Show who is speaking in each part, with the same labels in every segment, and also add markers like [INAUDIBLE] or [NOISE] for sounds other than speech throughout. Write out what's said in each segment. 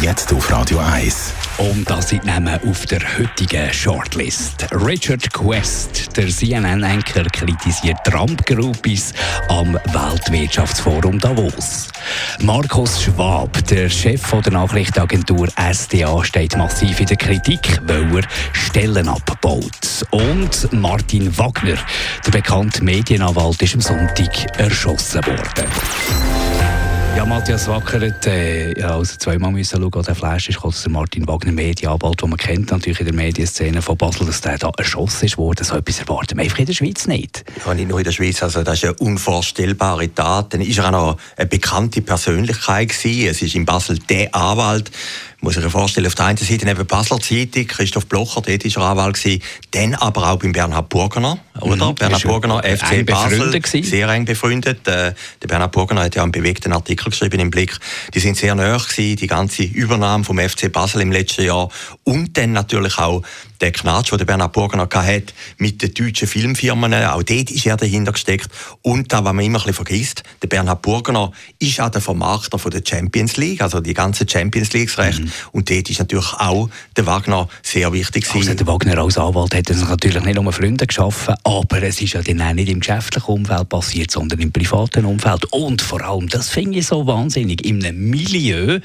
Speaker 1: Jetzt auf Radio 1.
Speaker 2: Und das sind Namen auf der heutigen Shortlist. Richard Quest, der CNN-Anker, kritisiert Trump-Groupies am Weltwirtschaftsforum Davos. Markus Schwab, der Chef der Nachrichtenagentur SDA, steht massiv in der Kritik, weil er Stellen abbaut. Und Martin Wagner, der bekannte Medienanwalt, ist am Sonntag erschossen worden. Ja, Matthias Wackert, äh, ja, also zweimal müssen schauen, der Flash ist, der Martin Wagner, Medienanwalt, den man kennt natürlich in der Medienszene von Basel, dass der da erschossen ist worden. So etwas erwarten wir einfach in der Schweiz nicht.
Speaker 3: Ja, nicht nur in der Schweiz, also das ist eine unvorstellbare Tat. Dann ist er auch noch eine bekannte Persönlichkeit gewesen. Es ist in Basel der Anwalt, muss ich mir vorstellen, auf der einen Seite neben Basler Zeitung, Christoph Blocher, dort war er Anwalt gewesen, dann aber auch beim Bernhard Burgener, oder? Mhm, Bernhard Burgener, FC Basel, sehr eng befreundet. Äh, der Bernhard Burgener hat ja einen bewegten Artikel geschrieben im Blick. Die sind sehr gewesen, die ganze Übernahme vom FC Basel im letzten Jahr und dann natürlich auch der Knatsch, den Bernhard Burgener hatte mit den deutschen Filmfirmen, auch dort ist er dahinter gesteckt. Und da, was man immer ein bisschen vergisst, der Bernhard Burgener ist auch der Vermarkter von der Champions League, also die ganze Champions League-Recht. Mhm. Und dort ist natürlich auch der Wagner sehr wichtig.
Speaker 2: Also der Wagner als Anwalt hat sich natürlich nicht nur Freunde geschaffen, aber es ist ja dann auch nicht im geschäftlichen Umfeld passiert, sondern im privaten Umfeld. Und vor allem, das finde ich so wahnsinnig, in einem Milieu,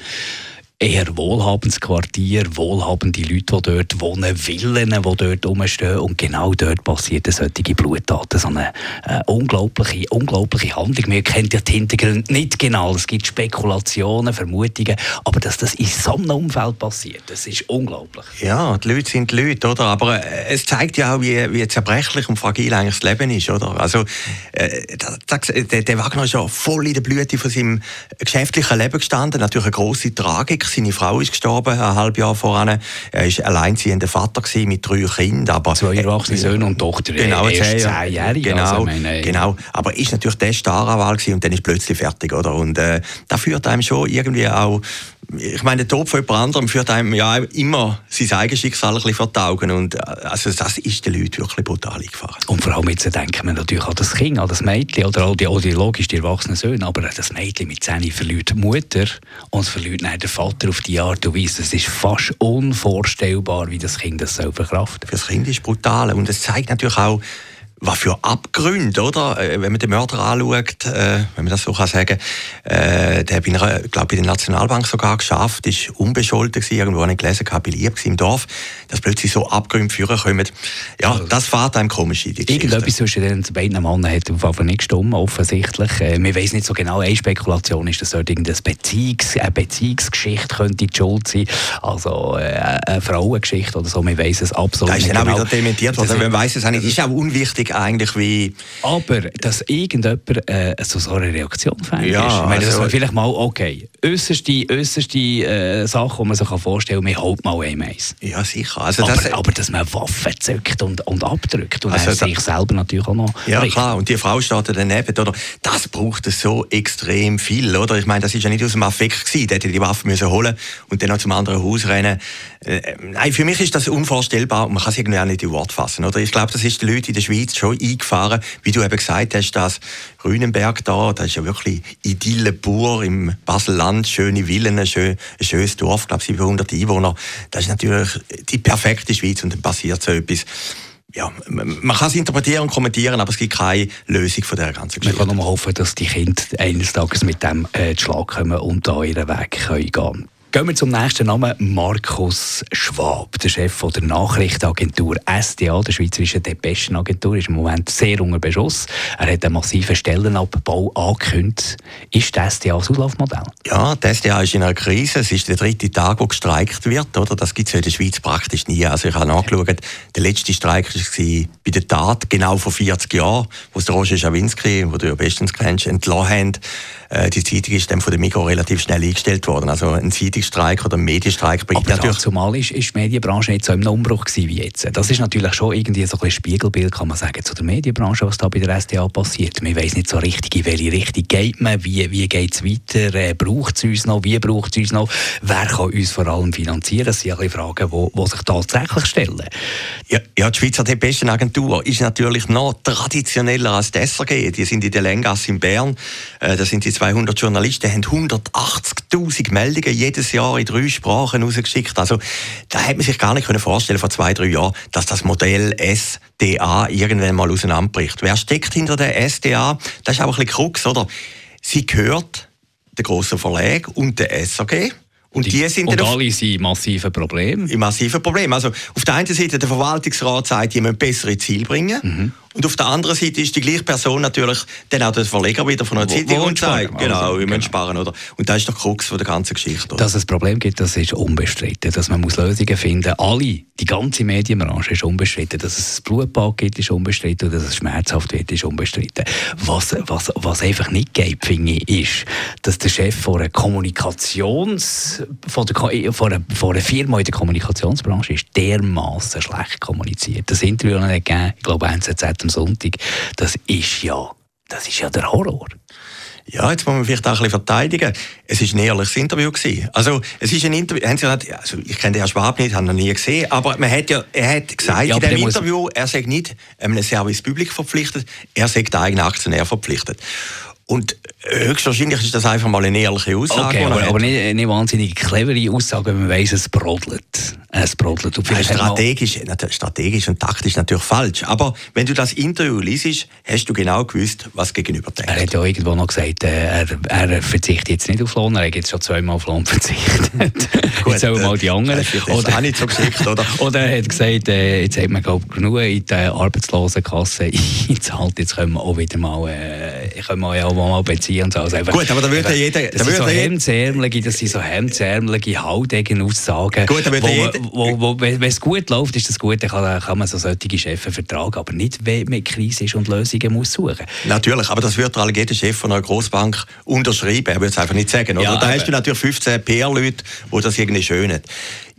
Speaker 2: eher wohlhabendes Quartier, wohlhabende Leute, die dort wohnen, Villen, die dort rumstehen. Und genau dort passiert solche Bluttaten. So eine äh, unglaubliche, unglaubliche Handlung. Wir kennen ja die Hintergründe nicht genau. Es gibt Spekulationen, Vermutungen. Aber dass das in so einem Umfeld passiert, das ist unglaublich.
Speaker 3: Ja, die Leute sind die Leute, oder? Aber äh, es zeigt ja auch, wie, wie zerbrechlich und fragil eigentlich das Leben ist, oder? Also, äh, der, der Wagner ist ja voll in der Blüte von seinem geschäftlichen Leben gestanden. Natürlich eine grosse Tragik seine Frau ist gestorben, ein halbes Jahr voran. Er war alleinziehender Vater mit drei Kindern. Aber,
Speaker 2: Zwei erwachsene Söhne und Tochter.
Speaker 3: Genau,
Speaker 2: erst zehnjährig.
Speaker 3: Genau, also genau. Aber ist natürlich der Staranwalt und dann ist plötzlich fertig, oder? Und äh, da führt einem schon irgendwie auch ich meine, der Tod von jemand anderem führt einem ja immer sein eigenes Schicksal ein bisschen vor die Augen. Und äh, also das ist den Leuten wirklich brutal eingefahren.
Speaker 2: Und vor allem jetzt denken wir natürlich an das Kind, an das Mädchen oder an die, an die logisch die erwachsenen Söhne. Aber das Mädchen mit 10 verliert die Mutter und verliert dann den Vater auf die Art und Weise. Es ist fast unvorstellbar, wie das Kind das so verkraftet.
Speaker 3: Für das Kind ist es brutal. Und es zeigt natürlich auch, was für Abgründe, oder? Äh, wenn man den Mörder anschaut, äh, wenn man das so kann sagen, äh, der hat bei der Nationalbank sogar geschafft, ist unbescholten gewesen, irgendwo nicht gelesen, gehabt, beliebt im Dorf, dass plötzlich so Abgründe führen kommen. Ja, also, das fährt einem komisch in die
Speaker 2: Geschichte. Irgendetwas zwischen den beiden Männern hat auf jeden nicht gestimmt, offensichtlich. Äh, man weiß nicht so genau, eine Spekulation ist, dass dort irgendeine Beziehungs eine Beziehungsgeschichte könnte die Schuld sein, also äh, eine Frauengeschichte oder so, man weiß es absolut
Speaker 3: nicht
Speaker 2: genau.
Speaker 3: Da ist dann auch wieder dementiert worden, man weiß es auch nicht. Das ist auch unwichtig eigentlich wie...
Speaker 2: Aber, dass irgendjemand äh, so, so eine Reaktion fängt, ja, ist, ich meine, also, dass vielleicht mal, okay, äußerste, äußerste äh, Sache, die man sich vorstellen kann, man holt mal ein eins.
Speaker 3: Ja, sicher.
Speaker 2: Also aber, das, aber dass man Waffen zückt und, und abdrückt und also sich selber natürlich auch noch
Speaker 3: Ja, richtig. klar, und die Frau steht daneben, oder? Das braucht es so extrem viel, oder? Ich meine, das ist ja nicht aus dem Affekt gewesen, der hätte die Waffe müssen holen und dann noch zum anderen Haus rennen. Äh, nein, für mich ist das unvorstellbar und man kann es irgendwie auch nicht in Wort fassen, oder? Ich glaube, das ist den Leuten in der Schweiz schon eingefahren. Wie du eben gesagt hast, das Grünenberg da, das ist ja wirklich Idylle pur im Basel-Land, schöne Villen, ein, schön, ein schönes Dorf, ich glaube 700 Einwohner. Das ist natürlich die perfekte Schweiz und dann passiert so etwas ja, man kann es interpretieren und kommentieren, aber es gibt keine Lösung von dieser ganzen Geschichte.
Speaker 2: Man kann nur hoffen, dass die Kinder eines Tages mit dem äh, Schlag kommen und da ihren Weg können gehen Gehen wir zum nächsten Namen, Markus Schwab, der Chef der Nachrichtenagentur SDA, der Schweizerischen Depeschenagentur, ist im Moment sehr unter Beschuss. Er hat einen massiven Stellenabbau angekündigt. Ist das SDA das Auslaufmodell?
Speaker 3: Ja, die SDA ist in einer Krise. Es ist der dritte Tag, wo gestreikt wird. Oder? Das gibt es in der Schweiz praktisch nie. Also ich habe nachgeschaut, der letzte Streik war bei der Tat genau vor 40 Jahren, wo es Roger Schawinski, den du ja bestens kennst, entlassen haben. Äh, die Zeitung ist dann von der Mikro relativ schnell eingestellt worden. Also ein Zeitung Zeitungsstreik oder Medienstreik
Speaker 2: bringt Aber natürlich... zumal ist, ist die Medienbranche nicht so im Umbruch gewesen wie jetzt. Das ist natürlich schon irgendwie so ein Spiegelbild, kann man sagen, zu der Medienbranche, was da bei der SDA passiert. Man weiß nicht so richtig, in welche Richtung geht man, wie, wie geht es weiter, äh, braucht es uns noch, wie braucht es uns noch, wer kann uns vor allem finanzieren? Das sind alle Fragen, die sich tatsächlich stellen.
Speaker 3: Ja, ja, die Schweizer die Agentur ist natürlich noch traditioneller als die SRG. Die sind in der Lengasse in Bern. Äh, da sind die 200 Journalisten, haben 180.000 Meldungen jedes Jahr in drei Sprachen rausgeschickt. Also da hätte man sich gar nicht vorstellen vor zwei, drei Jahren, dass das Modell SDA irgendwann mal auseinanderbricht. Wer steckt hinter der SDA? Das ist auch ein bisschen Krux, oder? Sie gehört der grossen Verlag und der SAG.
Speaker 2: Und die, die sind und alle sind massive Probleme.
Speaker 3: Massive Probleme. Also auf der einen Seite der Verwaltungsrat sagt, die müssen bessere Ziele bringen. Mhm. Und auf der anderen Seite ist die gleiche Person natürlich dann auch der Verleger wieder von einer wo, Zeitung und sagt, genau, also, wir müssen genau. sparen. Oder? Und das ist der Krux von der ganzen Geschichte.
Speaker 2: Oder? Dass es ein Problem gibt, das ist unbestritten. Dass man muss Lösungen finden muss. Alle, die ganze Medienbranche ist unbestritten. Dass es ein Blutbad gibt, ist unbestritten. Und dass es schmerzhaft wird, ist unbestritten. Was, was, was einfach nicht geht, finde ich, ist, dass der Chef von einer Kommunikations... von, der, von, einer, von einer Firma in der Kommunikationsbranche ist dermaßen schlecht kommuniziert. Das Interview hat gegeben, ich glaube, NZZ am Sonntag, das ist ja, das ist ja der Horror.
Speaker 3: Ja, jetzt muss man vielleicht auch ein bisschen verteidigen. Es war ein ehrliches Interview. Gewesen. Also, es ist ein Interview, haben Sie gesagt, also ich kenne den Herrn Schwab nicht, habe ihn noch nie gesehen, aber man hat ja, er hat gesagt ja, in diesem Interview, er sei nicht einem Service Public verpflichtet, er sei der eigene Aktionär verpflichtet. Und höchstwahrscheinlich ist das einfach mal eine ehrliche Aussage.
Speaker 2: Okay, aber, aber nicht, nicht wahnsinnig clevere Aussage, wenn man weiss, es brodelt. Es brodelt.
Speaker 3: Und vielleicht strategisch, strategisch und taktisch natürlich falsch. Aber wenn du das Interview liest, hast du genau gewusst, was gegenüber denkt.
Speaker 2: Er hat ja irgendwo noch gesagt, äh, er, er verzichtet jetzt nicht auf Lohn, er hat jetzt schon zweimal auf Lohn [LAUGHS] verzichtet. Gut, jetzt sollen mal die anderen.
Speaker 3: Das oder, auch nicht so geschickt, oder? [LAUGHS]
Speaker 2: oder er hat gesagt, äh, jetzt hat man glaub, genug in der Arbeitslosenkasse [LAUGHS] eingezahlt, jetzt können wir auch wieder mal, äh, können wir ja auch mal beziehen und so. Also
Speaker 3: einfach, Gut, aber da würde jeder...
Speaker 2: Das, sind so hemdsärmelige, das sind so hemdsärmelige, haudegen Aussagen.
Speaker 3: Gut, da würde jeder...
Speaker 2: Wo, wo, wenn es gut läuft, ist das gut, dann kann, kann man so solche Chefs vertragen, aber nicht, wenn man Krise ist und Lösungen muss suchen.
Speaker 3: Natürlich, aber das würde alle jeder Chef von einer Großbank unterschreiben, er würde es einfach nicht sagen. Oder? Ja, da hast du natürlich 15 PR-Leute, die das irgendwie schönen.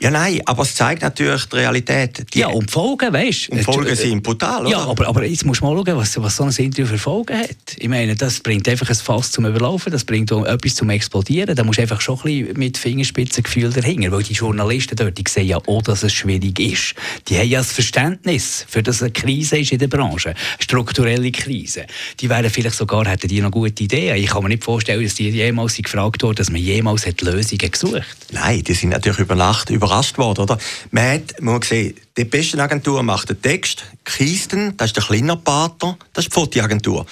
Speaker 3: Ja, nein, aber es zeigt natürlich die Realität. Die
Speaker 2: ja, und die Folgen, weißt
Speaker 3: du? Und Folgen sind brutal, oder?
Speaker 2: Ja, aber, aber jetzt musst du mal schauen, was, was so ein Interview für Folgen hat. Ich meine, das bringt einfach ein Fass zum Überlaufen, das bringt etwas zum Explodieren. Da musst du einfach schon ein bisschen mit Fingerspitzengefühl dahinter, weil die Journalisten dort, die sehen ja auch, dass es schwierig ist. Die haben ja das Verständnis, für das eine Krise ist in der Branche, strukturelle Krise. Die wären vielleicht sogar, hätten die noch gute Ideen. Ich kann mir nicht vorstellen, dass die jemals gefragt wurden, dass man jemals hat Lösungen gesucht
Speaker 3: Nein, die sind natürlich über Nacht über überrascht worden. Oder? Man hat man gesehen, die beste Agentur macht den Text, Kisten, das ist der kleine Partner, das ist die Fotoagentur.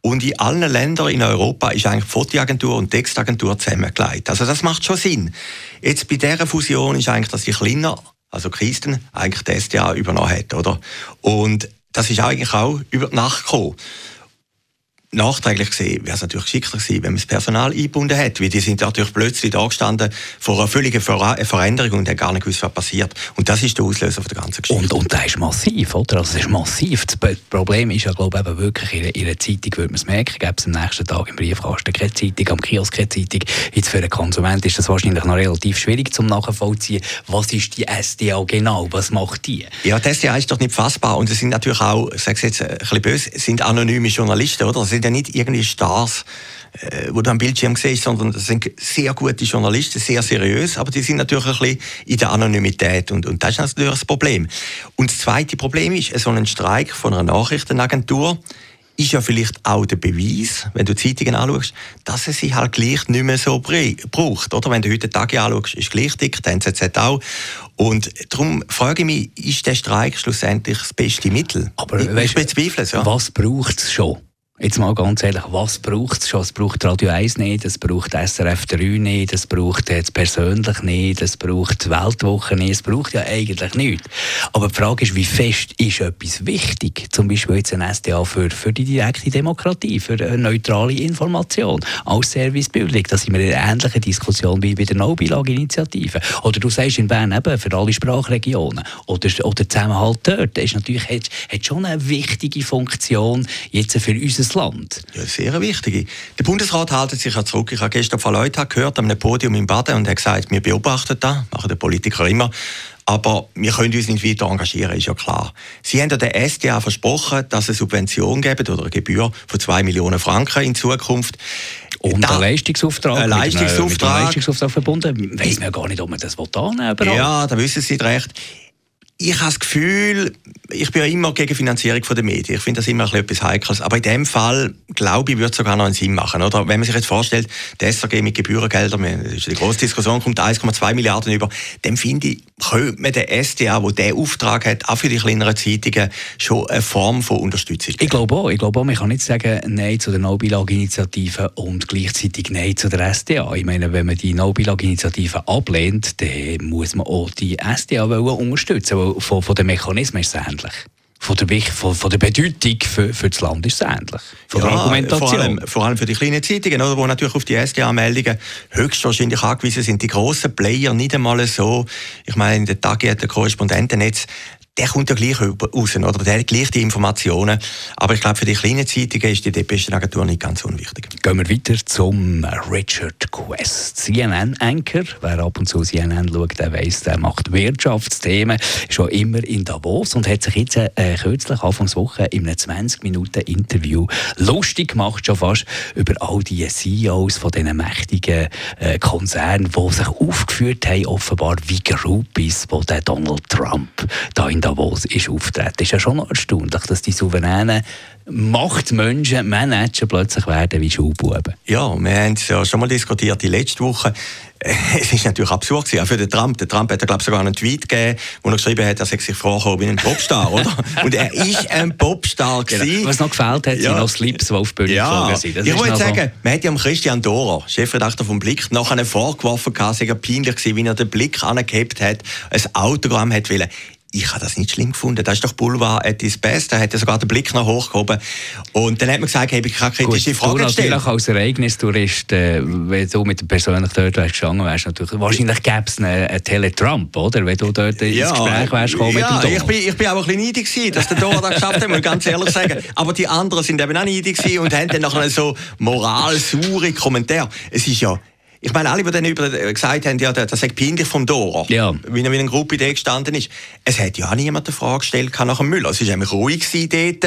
Speaker 3: Und in allen Ländern in Europa ist eigentlich die Fotoagentur und die Textagentur zusammengelegt. Also das macht schon Sinn. Jetzt bei dieser Fusion ist eigentlich, dass die kleiner, also Christen, eigentlich das SDA übernommen hat, oder? Und das ist eigentlich auch über die Nacht gekommen nachträglich gesehen wäre es natürlich geschickter gewesen, wenn man das Personal eingebunden hätte. Weil die sind natürlich plötzlich da gestanden vor einer völligen Veränderung und haben gar nicht gewusst, was passiert. Und das ist der Auslöser für die ganze Geschichte.
Speaker 2: Und, und das ist massiv, oder? Also das ist massiv. Das Problem ist ja, glaube ich, wirklich, in, in einer Zeitung würde man es merken, gäbe es am nächsten Tag im Briefkasten keine Zeitung, am Kiosk keine Zeitung. Jetzt für einen Konsument ist das wahrscheinlich noch relativ schwierig zum nachvollziehen. Was ist die SDA genau? Was macht die?
Speaker 3: Ja, die SDA ist doch nicht fassbar. Und es sind natürlich auch, ich sage es jetzt ein bisschen böse, sind anonyme Journalisten, oder? Sind ja nicht irgendwie Stars, äh, wo du am Bildschirm siehst, sondern das sind sehr gute Journalisten, sehr seriös, aber die sind natürlich ein bisschen in der Anonymität und, und das ist natürlich das Problem. Und das zweite Problem ist, so ein Streik von einer Nachrichtenagentur ist ja vielleicht auch der Beweis, wenn du Zeitungen anschaust, dass es sie halt gleich nicht mehr so braucht. Oder wenn du heute Tag anschaust, ist gleich dick, die NZZ auch. Und darum frage ich mich, ist der Streik schlussendlich das beste Mittel?
Speaker 2: Aber ich, ich bezweifle es. Ja. Was braucht es schon? Jetzt mal ganz ehrlich, was braucht es schon? Es braucht Radio 1 nicht, es braucht SRF 3 nicht, es braucht jetzt persönlich nicht, es braucht Weltwoche nicht, es braucht ja eigentlich nichts. Aber die Frage ist, wie fest ist etwas wichtig? Zum Beispiel jetzt ein SDA für, für die direkte Demokratie, für eine neutrale Information als Servicebildung. Da sind wir in einer ähnlichen Diskussion wie bei der No-Bilag-Initiative. Oder du sagst in Bern eben für alle Sprachregionen oder, oder Zusammenhalt dort. Das ist natürlich, hat, hat schon eine wichtige Funktion jetzt für unser das Land.
Speaker 3: Ja, sehr wichtig. Der Bundesrat hält sich ja zurück. Ich habe gestern von Leuten gehört, an einem Podium im Baden und hat gesagt, wir beobachten das, machen die Politiker immer. Aber wir können uns nicht weiter engagieren, ist ja klar. Sie haben ja der SDA versprochen, dass es eine Subvention geben oder eine Gebühr von 2 Millionen Franken in Zukunft.
Speaker 2: Und da, ein Leistungsauftrag,
Speaker 3: ein Leistungsauftrag. Mit einem
Speaker 2: Leistungsauftrag verbunden. Weiss man ja gar nicht, ob man das annehmen will.
Speaker 3: Ja, da wissen Sie recht ich habe das Gefühl, ich bin ja immer gegen Finanzierung der Medien. Ich finde das immer etwas Heikles. Aber in dem Fall, glaube ich, würde es sogar noch einen Sinn machen. Oder? Wenn man sich jetzt vorstellt, der SRG mit Gebührengeldern, das ist eine grosse Diskussion, kommt 1,2 Milliarden über, dann finde ich, könnte man den SDA, der diesen Auftrag hat, auch für die kleineren Zeitungen, schon eine Form von Unterstützung
Speaker 2: geben. Ich glaube auch. Ich glaube auch, man kann nicht sagen Nein zu der No-Billag-Initiative und gleichzeitig Nein zu der SDA. Ich meine, wenn man die No-Billag-Initiative ablehnt, dann muss man auch die SDA unterstützen von, von den Mechanismen ist es ähnlich. Von der, von, von der Bedeutung für, für das Land ist es ähnlich.
Speaker 3: Von ja, der Argumentation. Vor allem, vor allem für die kleinen Zeitungen, oder, wo natürlich auf die SDA-Meldungen höchstwahrscheinlich angewiesen sind. Die grossen Player nicht einmal so. Ich meine, in der Tag hat der Korrespondentennetz der kommt ja gleich raus, oder? Der hat gleich die Informationen. Aber ich glaube, für die kleinen Zeitungen ist die Depeschenagentur nicht ganz unwichtig.
Speaker 2: Gehen wir weiter zum Richard Quest. CNN-Anchor. Wer ab und zu CNN schaut, der weiss, der macht Wirtschaftsthemen. Schon immer in Davos und hat sich jetzt äh, kürzlich, Anfangswoche, in einem 20-Minuten-Interview lustig gemacht, schon fast, über all die CEOs von diesen mächtigen äh, Konzernen, die sich aufgeführt haben, offenbar wie Groupies, der Donald Trump da in Davos ist auftreten. ist ja schon erstaunlich, dass die souveränen Machtmenschen, Manager plötzlich werden wie Schulbuben.
Speaker 3: Ja, wir haben es ja schon mal diskutiert, die letzte Woche. [LAUGHS] Es ist natürlich absurd gewesen, auch für den Trump. Der Trump hat, glaube sogar einen Tweet gegeben, wo er geschrieben hat, dass er sich vorkommt wie ein Popstar, oder? [LAUGHS] Und er ist ein Popstar
Speaker 2: genau. gewesen. Was noch gefällt hat, ja. sind noch Slips, die auf die Bühne ja.
Speaker 3: geflogen sind. ich wollte sagen, man hat ja Christian Dora, Chefredakteur vom Blick, nachher vorgeworfen, dass er peinlich gewesen, wie er den Blick angehabt hat, ein Autogramm hat wollen ich habe das nicht schlimm gefunden. Das ist doch Boulevard at its best. Da hat er sogar den Blick noch hochgehoben. Und dann hat man gesagt, hey, ich kann kritische Fragen
Speaker 2: du
Speaker 3: stellen.
Speaker 2: natürlich als Ereignistourist, äh, wenn du mit persönlich dort wärst gestanden wärst, natürlich, wahrscheinlich gäbe es einen, einen Teletrump, oder? Wenn du dort ins Gespräch wärst gekommen
Speaker 3: ja, mit dem ich bin, ich bin auch ein bisschen neidig gewesen, dass der Dora das geschafft hat, muss ich ganz ehrlich sagen. Aber die anderen sind eben auch neidig gewesen und haben dann nachher so moralsaure Kommentare. Es ist ja ich meine, alle, die dann über, äh, gesagt haben, ja, das sei peinlich vom Dora, ja. wie er in einer Gruppe Idee gestanden ist. Es hat ja auch niemand eine Frage gestellt nach dem Müller. Es war nämlich ruhig dort,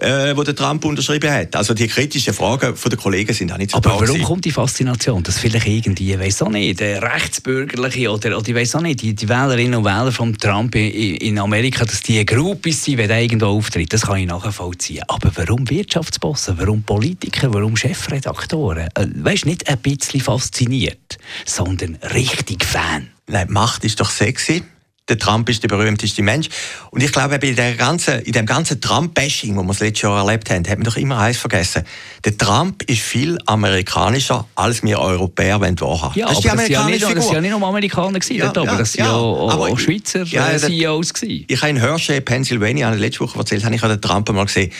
Speaker 3: äh, wo der Trump unterschrieben hat. Also die kritischen Fragen von den Kollegen sind auch nicht so
Speaker 2: Aber warum gewesen. kommt die Faszination, dass vielleicht irgendwie, ich weiß auch nicht, der Rechtsbürgerliche oder, oder ich weiß auch nicht, die, die Wählerinnen und Wähler von Trump in, in Amerika, dass die Groupies sind, wenn er irgendwo auftritt, das kann ich nachvollziehen. Aber warum Wirtschaftsbossen, warum Politiker, warum Chefredaktoren? Äh, weißt nicht ein bisschen fasziniert? Fasziniert, sondern richtig Fan.
Speaker 3: Nein, Macht ist doch sexy. Der Trump ist der berühmteste Mensch. Und ich glaube, bei der ganzen, in dem ganzen Trump-Bashing, das wir das letzte Jahr erlebt haben, hat man doch immer eins vergessen. Der Trump ist viel amerikanischer, als wir Europäer wollen wahrhaben.
Speaker 2: Ja, das ist die amerikanische das waren ja nicht nur Amerikaner, gewesen, ja, aber ja, das waren ja, auch, Schweizer ja, äh, CEOs. Gewesen.
Speaker 3: Ich habe in Hershey, Pennsylvania, letzte Woche erzählt, habe ich den Trump mal gesehen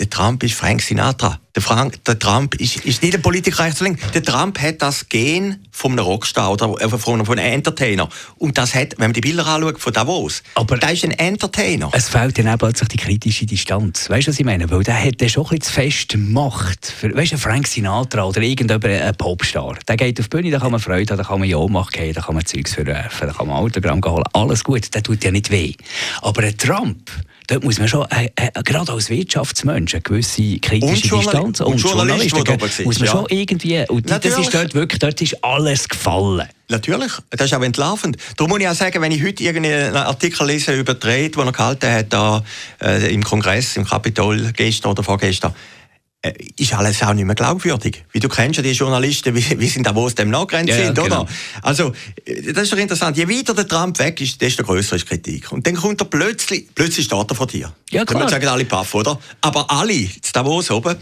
Speaker 3: der Trump ist Frank Sinatra. Der, Frank, der Trump ist, ist nicht ein Politiker rechts Der Trump hat das Gen von einem Rockstar oder äh, von, von einem Entertainer. Und das hat, wenn man die Bilder anschaut von Davos, aber der ist ein Entertainer.
Speaker 2: Es fehlt dann auch plötzlich die kritische Distanz. Weißt du, was ich meine? Weil der hat schon ein bisschen fest Macht. Weißt du, Frank Sinatra oder irgendjemand, ein Popstar. Der geht auf die Bühne, da kann man Freude haben, da kann man Ja machen, da kann man Zeugs verwerfen, da kann man Autogramm holen. Alles gut, der tut ja nicht weh. Aber ein Trump, dort muss man schon, äh, äh, gerade als Wirtschaftsmensch, eine gewisse kritische und Distanz
Speaker 3: und, und Journalist,
Speaker 2: Journalisten, muss man ja. schon irgendwie, und Natürlich. das ist dort wirklich, dort ist alles gefallen.
Speaker 3: Natürlich, das ist auch entlarvend. Darum muss ich auch sagen, wenn ich heute einen Artikel lese über die Rede, die er gehalten hat, da, äh, im Kongress, im Kapitol gestern oder vorgestern, ist alles auch nicht mehr glaubwürdig. Wie du kennst ja die Journalisten, wie, wie sind da, wo es dem nachgerannt ja, sind, ja, genau. oder? Also, äh, das ist doch interessant. Je weiter der Trump weg ist, desto größer ist die Kritik. Und dann kommt er plötzlich, plötzlich steht er vor dir. Ja, klar. Dann sagen alle Paff, oder? Aber alle, jetzt Davos oben,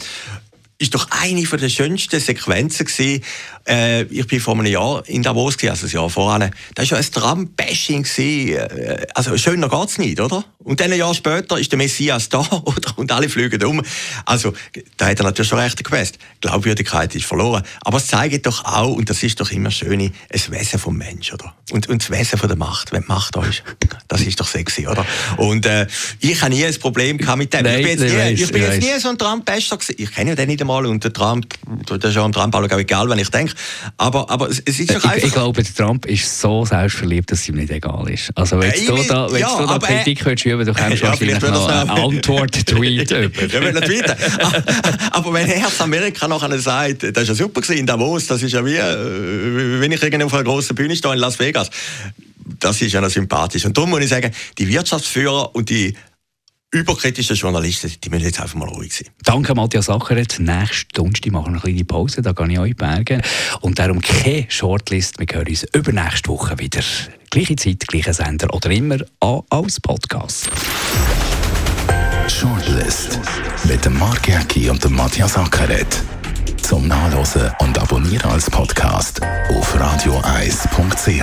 Speaker 3: ist doch eine von der schönsten Sequenzen gewesen. Äh, ich bin vor einem Jahr in Davos gewesen, also ein Jahr voran. Das war ja ein Trump-Bashing Äh, also schöner geht's nicht, oder? Und dann ein Jahr später ist der Messias da, [LAUGHS] oder? Und alle fliegen um. Also, da hat er natürlich schon recht gewusst. Glaubwürdigkeit ist verloren. Aber es zeigt doch auch, und das ist doch immer schön, ein Wesen vom Mensch, oder? Und, und das Wesen von der Macht. Wenn die Macht da ist, das ist doch sexy, oder? Und, äh, ich habe nie ein Problem gehabt mit dem.
Speaker 2: Nein,
Speaker 3: ich bin jetzt nie,
Speaker 2: weiss,
Speaker 3: ich bin jetzt nie so ein Trump-Bester. Ich kenne ja den nicht einmal und der Trump, das ist ja am Trump auch egal, wenn ich denke. Aber, aber es es ist doch
Speaker 2: Ich,
Speaker 3: einfach...
Speaker 2: ich glaube, der Trump ist so selbstverliebt, dass es ihm nicht egal ist. Also wenn
Speaker 3: Äh,
Speaker 2: du da, wenn
Speaker 3: ja,
Speaker 2: du da Kritik würdest üben, du [LAUGHS] kommst
Speaker 3: Ja,
Speaker 2: wahrscheinlich noch
Speaker 3: noch-
Speaker 2: Antwort-Tweet [LAUGHS]
Speaker 3: Ja, will nicht weiter. Aber wenn Herz Amerika nachher sagt, das ist ja super gewesen in Davos, das ist ja wie, äh, wenn ich irgendwie auf einer grossen Bühne stehe in Las Vegas. Das ist ja noch sympathisch. Und darum muss ich sagen, die Wirtschaftsführer und die überkritischen Journalisten, die müssen jetzt einfach mal ruhig sein.
Speaker 2: Danke, Matthias Ackeret. Nächsten Donnerstag machen wir eine kleine Pause, da kann ich euch bergen. Und darum keine Shortlist. Wir hören uns übernächste Woche wieder. Gleiche Zeit, gleicher Sender oder immer als Podcast.
Speaker 1: Shortlist mit dem Mark Jäcki und dem Matthias Ackeret. Zum Nachlesen und Abonnieren als Podcast auf radioeis.ch.